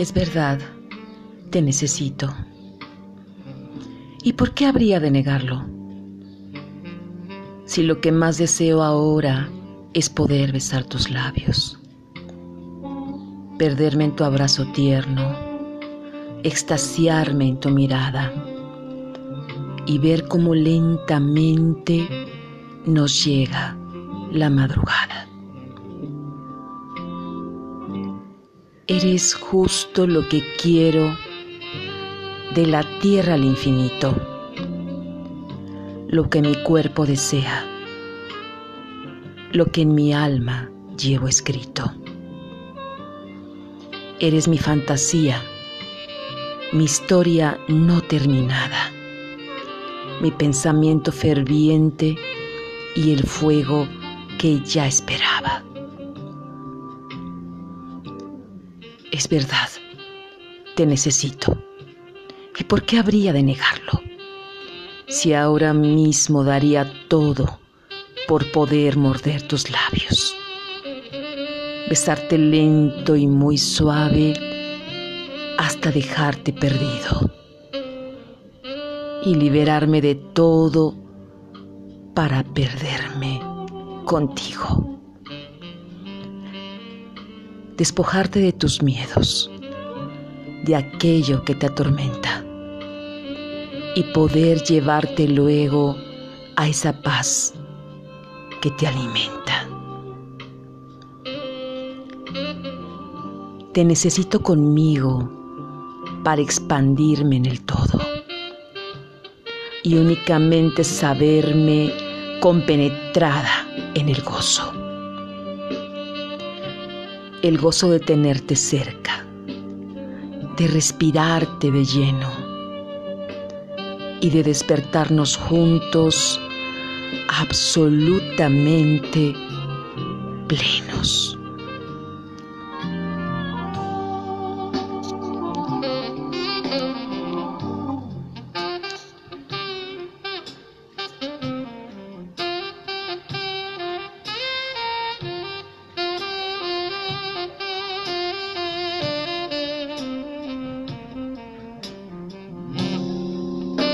Es verdad, te necesito. ¿Y por qué habría de negarlo? Si lo que más deseo ahora es poder besar tus labios, perderme en tu abrazo tierno, extasiarme en tu mirada y ver cómo lentamente nos llega la madrugada. Eres justo lo que quiero de la tierra al infinito, lo que mi cuerpo desea, lo que en mi alma llevo escrito. Eres mi fantasía, mi historia no terminada, mi pensamiento ferviente y el fuego que ya esperaba. Es verdad, te necesito. ¿Y por qué habría de negarlo? Si ahora mismo daría todo por poder morder tus labios, besarte lento y muy suave hasta dejarte perdido y liberarme de todo para perderme contigo. Despojarte de tus miedos, de aquello que te atormenta y poder llevarte luego a esa paz que te alimenta. Te necesito conmigo para expandirme en el todo y únicamente saberme compenetrada en el gozo. El gozo de tenerte cerca, de respirarte de lleno y de despertarnos juntos absolutamente plenos.